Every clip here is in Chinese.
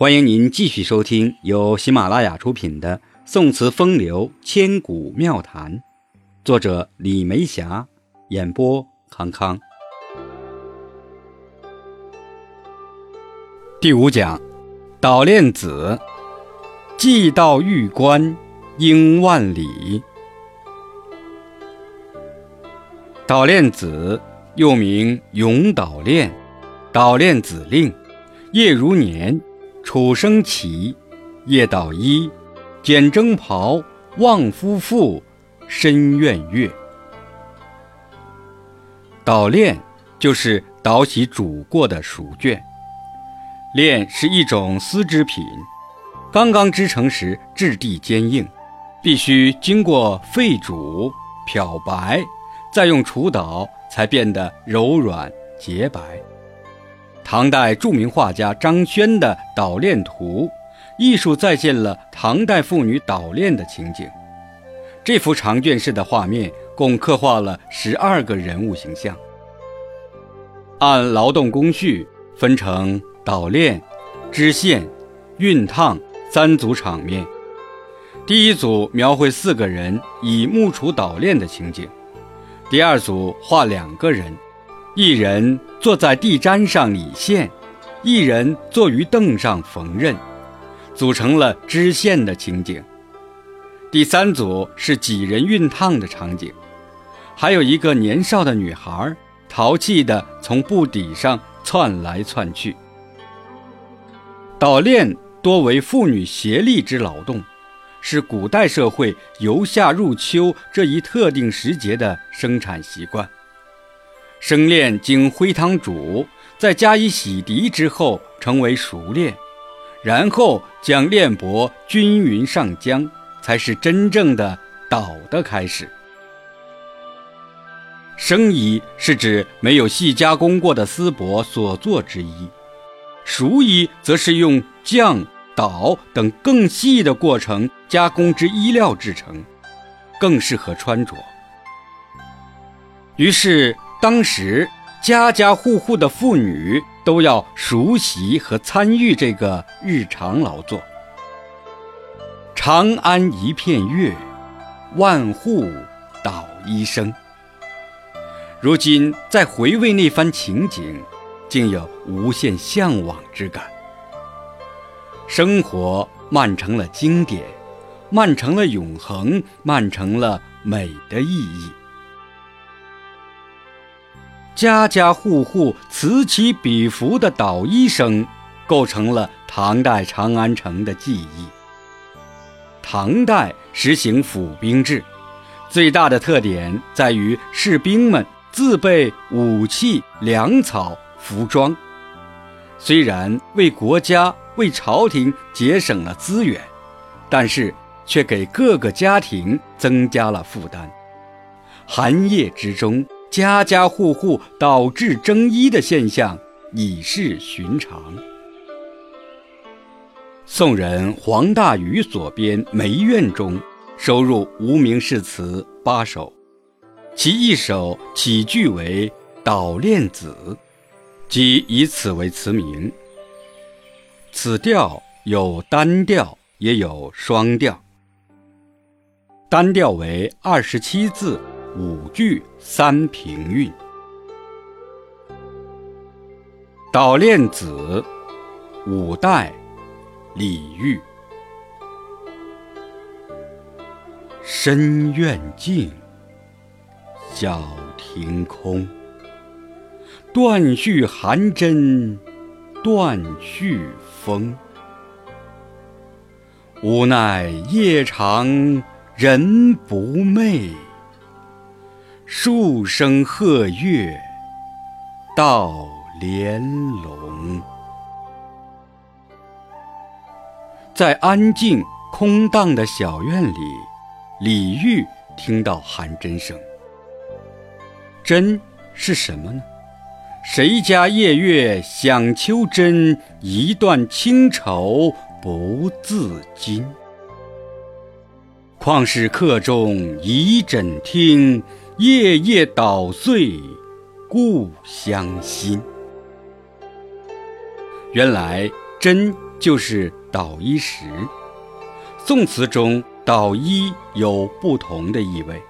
欢迎您继续收听由喜马拉雅出品的《宋词风流千古妙谈》，作者李梅霞，演播康康。第五讲，捣练子，既到玉关应万里。捣练子又名咏捣练、捣练子令，叶如年。楚生起，夜捣衣，剪征袍，望夫妇，深院月。捣练就是捣洗煮过的熟绢，练是一种丝织品，刚刚织成时质地坚硬，必须经过沸煮、漂白，再用杵捣，才变得柔软洁白。唐代著名画家张轩的《捣练图》，艺术再现了唐代妇女捣练的情景。这幅长卷式的画面共刻画了十二个人物形象，按劳动工序分成捣练、织线、熨烫三组场面。第一组描绘四个人以木杵捣练的情景，第二组画两个人。一人坐在地毡上理线，一人坐于凳上缝纫，组成了织线的情景。第三组是几人熨烫的场景，还有一个年少的女孩淘气地从布底上窜来窜去。捣练多为妇女协力之劳动，是古代社会由夏入秋这一特定时节的生产习惯。生炼经灰汤煮，再加以洗涤之后，成为熟练，然后将炼帛均匀上浆，才是真正的捣的开始。生衣是指没有细加工过的丝帛所做之衣，熟衣则是用浆、捣等更细的过程加工之衣料制成，更适合穿着。于是。当时家家户户的妇女都要熟悉和参与这个日常劳作。长安一片月，万户捣衣声。如今再回味那番情景，竟有无限向往之感。生活漫成了经典，漫成了永恒，漫成了美的意义。家家户户此起彼伏的捣衣声，构成了唐代长安城的记忆。唐代实行府兵制，最大的特点在于士兵们自备武器、粮草、服装。虽然为国家、为朝廷节省了资源，但是却给各个家庭增加了负担。寒夜之中。家家户户导致争衣的现象已是寻常。宋人黄大禺所编《梅院》中收入无名氏词八首，其一首起句为《捣练子》，即以此为词名。此调有单调，也有双调。单调为二十七字。五句三平韵，捣练子，五代，李煜。深院静，小庭空。断续寒针，断续风。无奈夜长人不寐。数声鹤跃到连笼，在安静空荡的小院里，李煜听到寒针声。针是什么呢？谁家夜月响秋针？一段清愁不自禁。况是客中一枕听。夜夜捣碎故乡心。原来针就是捣衣石。宋词中“捣衣”有不同的意味。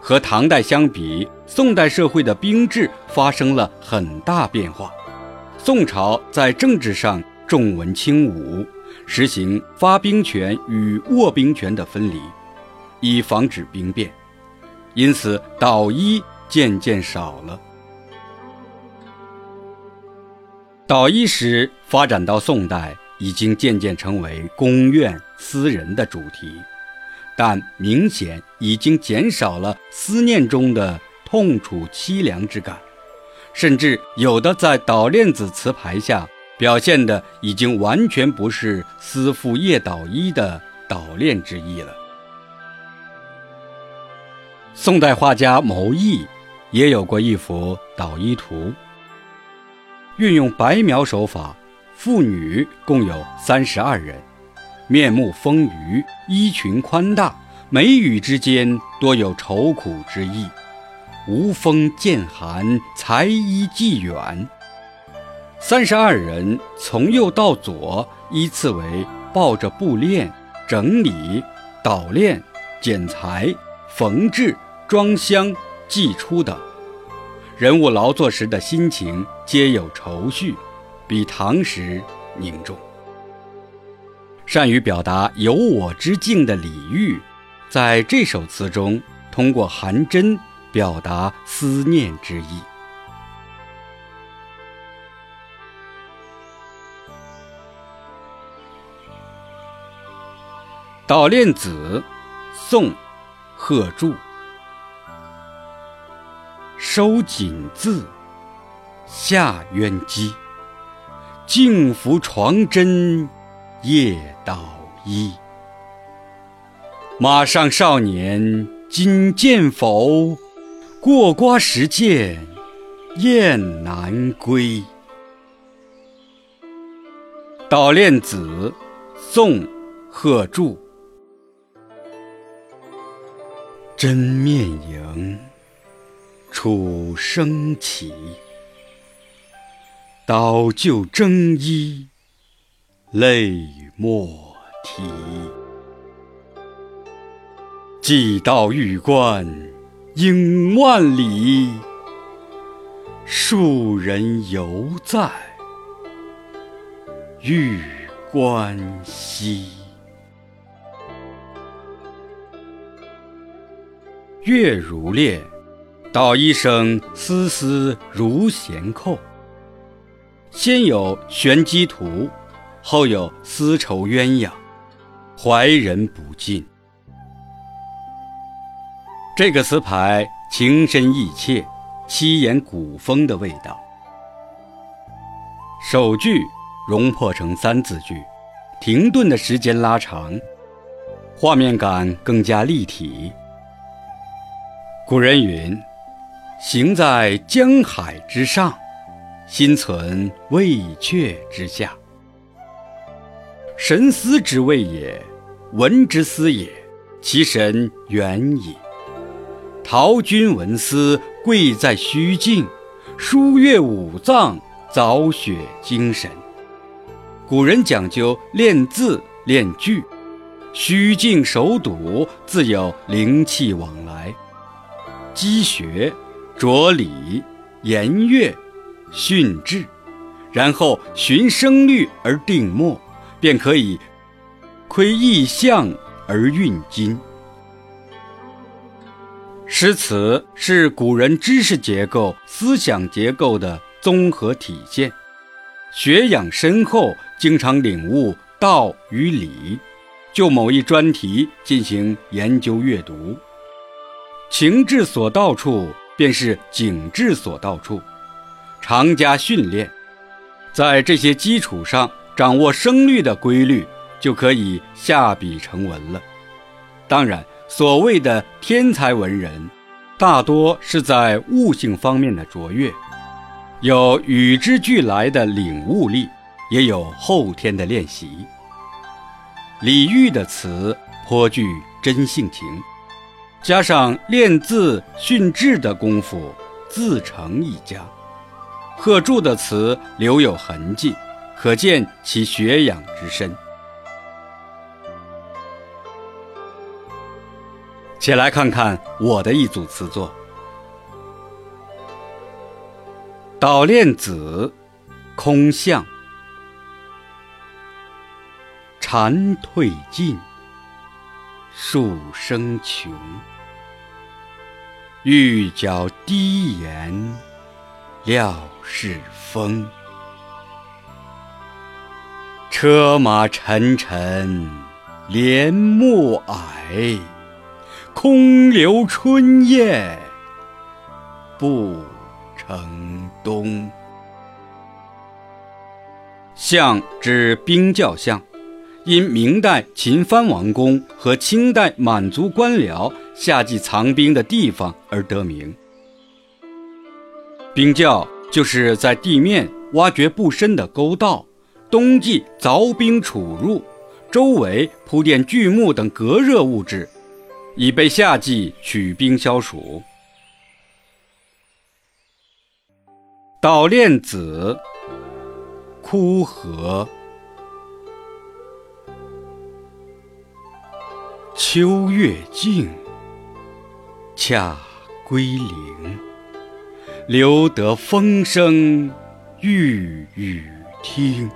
和唐代相比，宋代社会的兵制发生了很大变化。宋朝在政治上重文轻武，实行发兵权与握兵权的分离，以防止兵变。因此，捣衣渐渐少了。捣衣时发展到宋代，已经渐渐成为宫苑私人的主题，但明显已经减少了思念中的痛楚凄凉之感，甚至有的在捣练子词牌下表现的已经完全不是思妇夜捣衣的捣练之意了。宋代画家牟毅也有过一幅捣衣图。运用白描手法，妇女共有三十二人，面目丰腴，衣裙宽大，眉宇之间多有愁苦之意。无风见寒，才衣寄远。三十二人从右到左依次为抱着布链、整理、捣练、剪裁、缝制、装箱、寄出等。人物劳作时的心情皆有愁绪，比唐时凝重。善于表达有我之境的李煜，在这首词中通过寒针表达思念之意。《捣练子》，宋，贺铸。收锦字，下渊机。静服床针，夜捣衣。马上少年今见否？过瓜时见雁南归。《捣练子》，宋·贺铸。针面迎。楚声起，捣就征衣，泪莫啼。寄到玉关应万里，戍人犹在玉关西。月如练。捣衣声丝丝如弦扣，先有玄机图，后有丝绸鸳鸯，怀人不尽。这个词牌情深意切，七言古风的味道。首句融破成三字句，停顿的时间拉长，画面感更加立体。古人云。行在江海之上，心存渭阙之下。神思之谓也，文之思也，其神远矣。陶君文思，贵在虚静；书阅五脏，凿雪精神。古人讲究练字练句，虚静手笃，自有灵气往来。积学。着理、言乐、训志，然后循声律而定墨，便可以窥意象而运今。诗词是古人知识结构、思想结构的综合体现，学养深厚，经常领悟道与理，就某一专题进行研究阅读，情志所到处。便是景致所到处，常加训练，在这些基础上掌握声律的规律，就可以下笔成文了。当然，所谓的天才文人，大多是在悟性方面的卓越，有与之俱来的领悟力，也有后天的练习。李煜的词颇具真性情。加上练字训字的功夫，自成一家。贺铸的词留有痕迹，可见其学养之深。且来看看我的一组词作：《捣练子·空巷》，蝉退尽，树声穷。玉角低檐，料是风。车马沉沉，帘幕矮。空留春雁不成冬。巷指兵教相，因明代秦藩王公和清代满族官僚夏季藏冰的地方而得名。冰窖就是在地面挖掘不深的沟道，冬季凿冰储入，周围铺垫锯木等隔热物质。以备夏季取冰消暑。捣练子，枯荷。秋月静，恰归零。留得风声欲语听。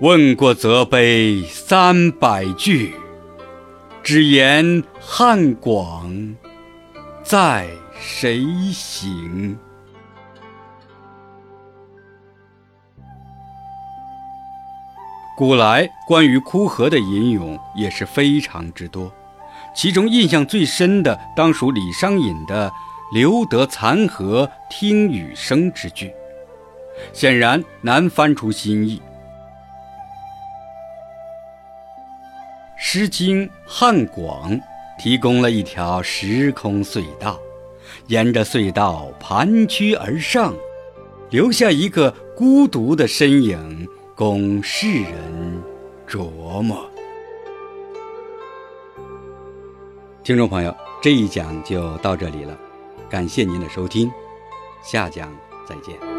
问过则碑三百句。只言汉广在谁行？古来关于枯荷的吟咏也是非常之多，其中印象最深的当属李商隐的“留得残荷听雨声”之句，显然难翻出新意。《诗经·汉广》提供了一条时空隧道，沿着隧道盘曲而上，留下一个孤独的身影，供世人琢磨。听众朋友，这一讲就到这里了，感谢您的收听，下讲再见。